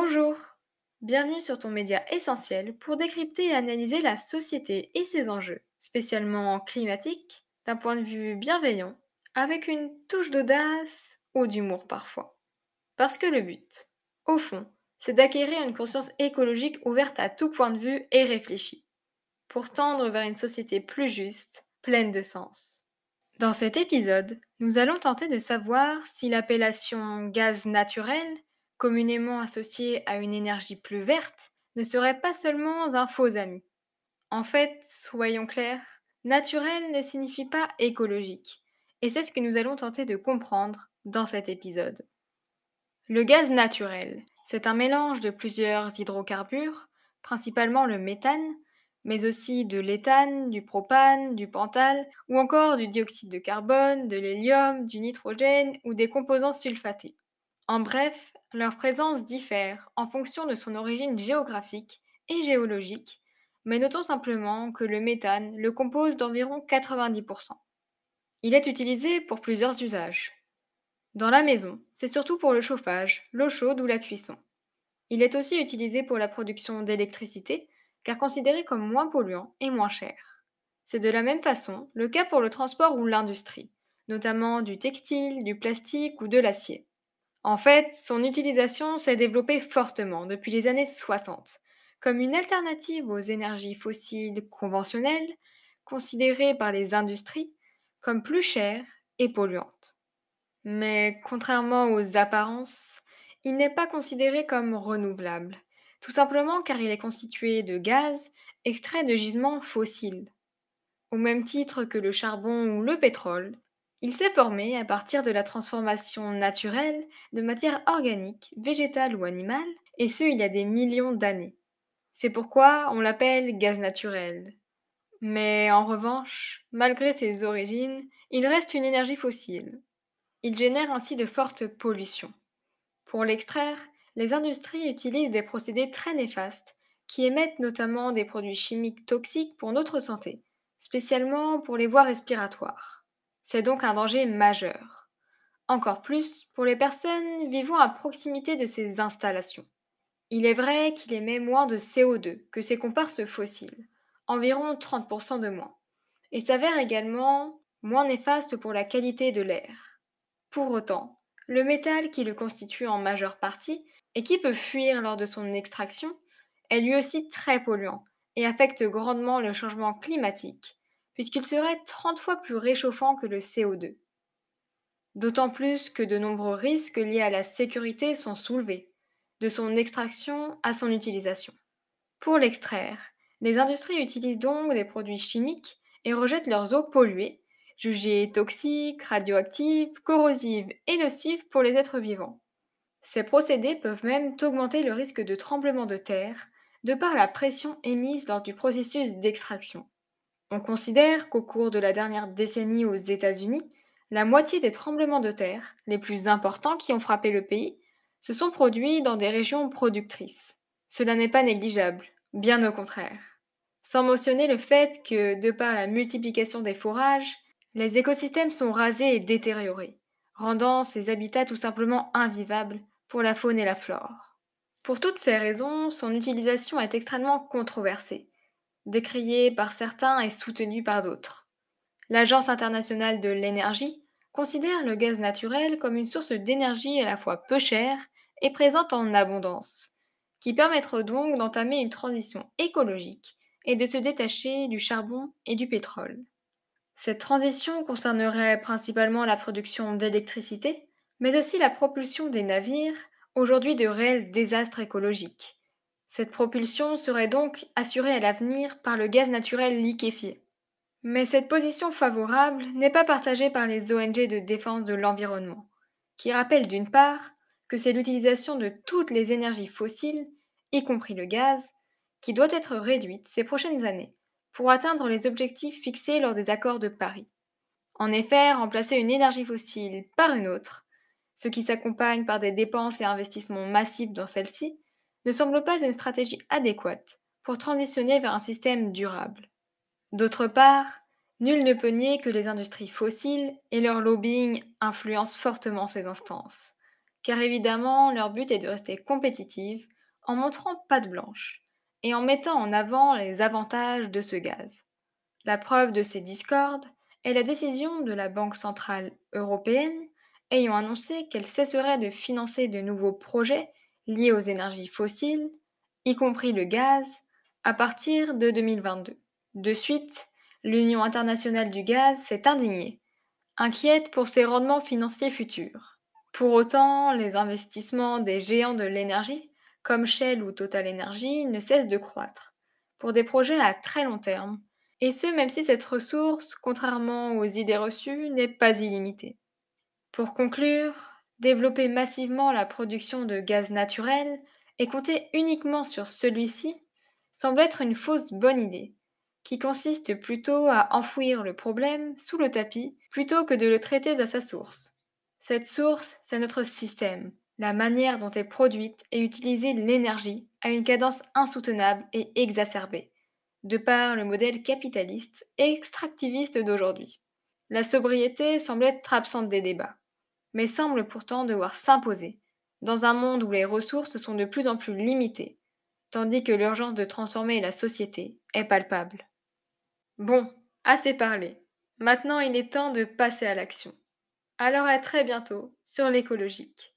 Bonjour, bienvenue sur ton média essentiel pour décrypter et analyser la société et ses enjeux, spécialement climatiques, d'un point de vue bienveillant, avec une touche d'audace ou d'humour parfois. Parce que le but, au fond, c'est d'acquérir une conscience écologique ouverte à tout point de vue et réfléchie, pour tendre vers une société plus juste, pleine de sens. Dans cet épisode, nous allons tenter de savoir si l'appellation gaz naturel communément associé à une énergie plus verte, ne serait pas seulement un faux ami. En fait, soyons clairs, naturel ne signifie pas écologique, et c'est ce que nous allons tenter de comprendre dans cet épisode. Le gaz naturel, c'est un mélange de plusieurs hydrocarbures, principalement le méthane, mais aussi de l'éthane, du propane, du pentale, ou encore du dioxyde de carbone, de l'hélium, du nitrogène ou des composants sulfatés. En bref, leur présence diffère en fonction de son origine géographique et géologique, mais notons simplement que le méthane le compose d'environ 90%. Il est utilisé pour plusieurs usages. Dans la maison, c'est surtout pour le chauffage, l'eau chaude ou la cuisson. Il est aussi utilisé pour la production d'électricité, car considéré comme moins polluant et moins cher. C'est de la même façon le cas pour le transport ou l'industrie, notamment du textile, du plastique ou de l'acier. En fait, son utilisation s'est développée fortement depuis les années 60, comme une alternative aux énergies fossiles conventionnelles, considérées par les industries comme plus chères et polluantes. Mais contrairement aux apparences, il n'est pas considéré comme renouvelable, tout simplement car il est constitué de gaz extraits de gisements fossiles. Au même titre que le charbon ou le pétrole, il s'est formé à partir de la transformation naturelle de matières organiques, végétales ou animales, et ce il y a des millions d'années. C'est pourquoi on l'appelle gaz naturel. Mais en revanche, malgré ses origines, il reste une énergie fossile. Il génère ainsi de fortes pollutions. Pour l'extraire, les industries utilisent des procédés très néfastes qui émettent notamment des produits chimiques toxiques pour notre santé, spécialement pour les voies respiratoires. C'est donc un danger majeur. Encore plus pour les personnes vivant à proximité de ces installations. Il est vrai qu'il émet moins de CO2 que ses comparses fossiles, environ 30% de moins, et s'avère également moins néfaste pour la qualité de l'air. Pour autant, le métal qui le constitue en majeure partie et qui peut fuir lors de son extraction est lui aussi très polluant et affecte grandement le changement climatique puisqu'il serait 30 fois plus réchauffant que le CO2. D'autant plus que de nombreux risques liés à la sécurité sont soulevés, de son extraction à son utilisation. Pour l'extraire, les industries utilisent donc des produits chimiques et rejettent leurs eaux polluées, jugées toxiques, radioactives, corrosives et nocives pour les êtres vivants. Ces procédés peuvent même augmenter le risque de tremblement de terre de par la pression émise lors du processus d'extraction. On considère qu'au cours de la dernière décennie aux États-Unis, la moitié des tremblements de terre, les plus importants qui ont frappé le pays, se sont produits dans des régions productrices. Cela n'est pas négligeable, bien au contraire. Sans mentionner le fait que, de par la multiplication des forages, les écosystèmes sont rasés et détériorés, rendant ces habitats tout simplement invivables pour la faune et la flore. Pour toutes ces raisons, son utilisation est extrêmement controversée, décrié par certains et soutenu par d'autres. L'Agence internationale de l'énergie considère le gaz naturel comme une source d'énergie à la fois peu chère et présente en abondance, qui permettra donc d'entamer une transition écologique et de se détacher du charbon et du pétrole. Cette transition concernerait principalement la production d'électricité, mais aussi la propulsion des navires, aujourd'hui de réels désastres écologiques, cette propulsion serait donc assurée à l'avenir par le gaz naturel liquéfié. Mais cette position favorable n'est pas partagée par les ONG de défense de l'environnement, qui rappellent d'une part que c'est l'utilisation de toutes les énergies fossiles, y compris le gaz, qui doit être réduite ces prochaines années pour atteindre les objectifs fixés lors des accords de Paris. En effet, remplacer une énergie fossile par une autre, ce qui s'accompagne par des dépenses et investissements massifs dans celle-ci, ne semble pas une stratégie adéquate pour transitionner vers un système durable. D'autre part, nul ne peut nier que les industries fossiles et leur lobbying influencent fortement ces instances, car évidemment leur but est de rester compétitive en montrant patte blanche et en mettant en avant les avantages de ce gaz. La preuve de ces discordes est la décision de la Banque centrale européenne ayant annoncé qu'elle cesserait de financer de nouveaux projets liés aux énergies fossiles, y compris le gaz, à partir de 2022. De suite, l'Union internationale du gaz s'est indignée, inquiète pour ses rendements financiers futurs. Pour autant, les investissements des géants de l'énergie, comme Shell ou Total Energy, ne cessent de croître, pour des projets à très long terme, et ce même si cette ressource, contrairement aux idées reçues, n'est pas illimitée. Pour conclure, développer massivement la production de gaz naturel et compter uniquement sur celui-ci semble être une fausse bonne idée, qui consiste plutôt à enfouir le problème sous le tapis plutôt que de le traiter à sa source. Cette source, c'est notre système, la manière dont est produite et utilisée l'énergie à une cadence insoutenable et exacerbée, de par le modèle capitaliste et extractiviste d'aujourd'hui. La sobriété semble être absente des débats mais semble pourtant devoir s'imposer, dans un monde où les ressources sont de plus en plus limitées, tandis que l'urgence de transformer la société est palpable. Bon, assez parlé. Maintenant il est temps de passer à l'action. Alors à très bientôt sur l'écologique.